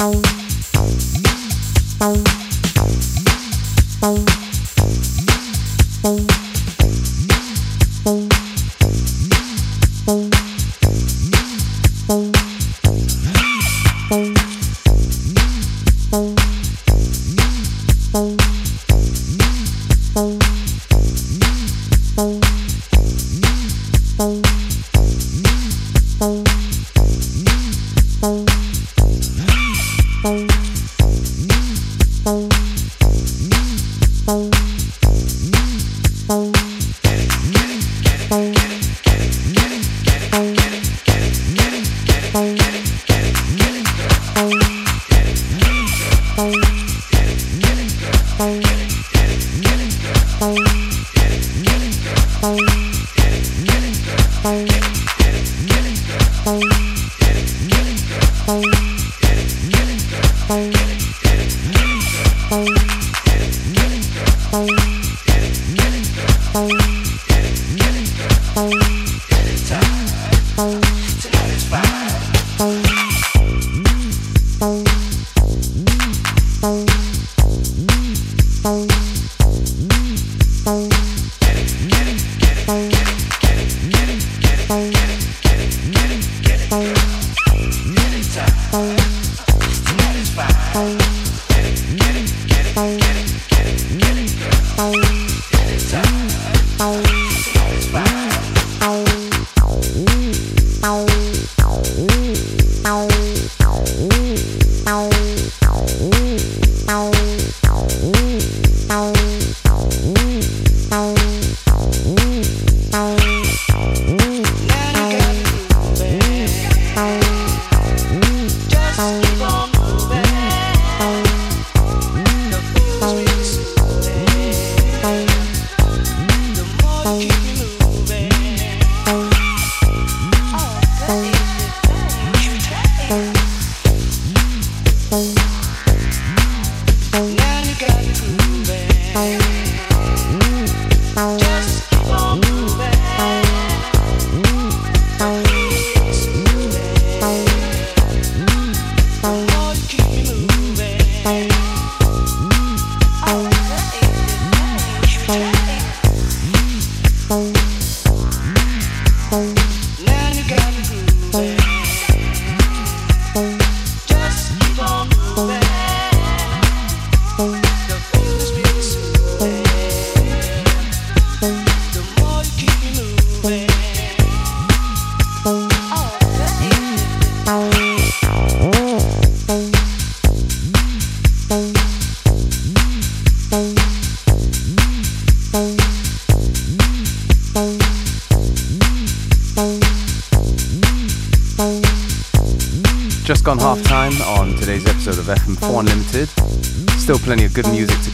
Plenty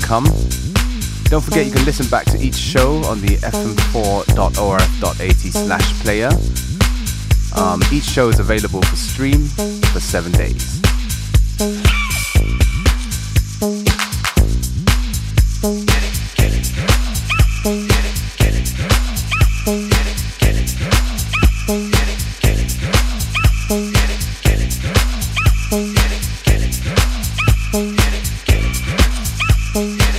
come. Don't forget you can listen back to each show on the fm4.orf.at slash player. Um, each show is available for stream for seven days. Get it. Thank you.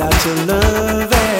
out your love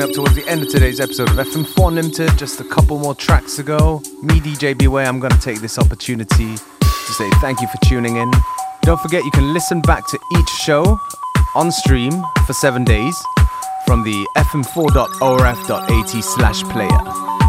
coming up towards the end of today's episode of FM4 Limited. Just a couple more tracks to go. Me, DJ Beware, I'm going to take this opportunity to say thank you for tuning in. Don't forget you can listen back to each show on stream for seven days from the fm4.orf.at slash player.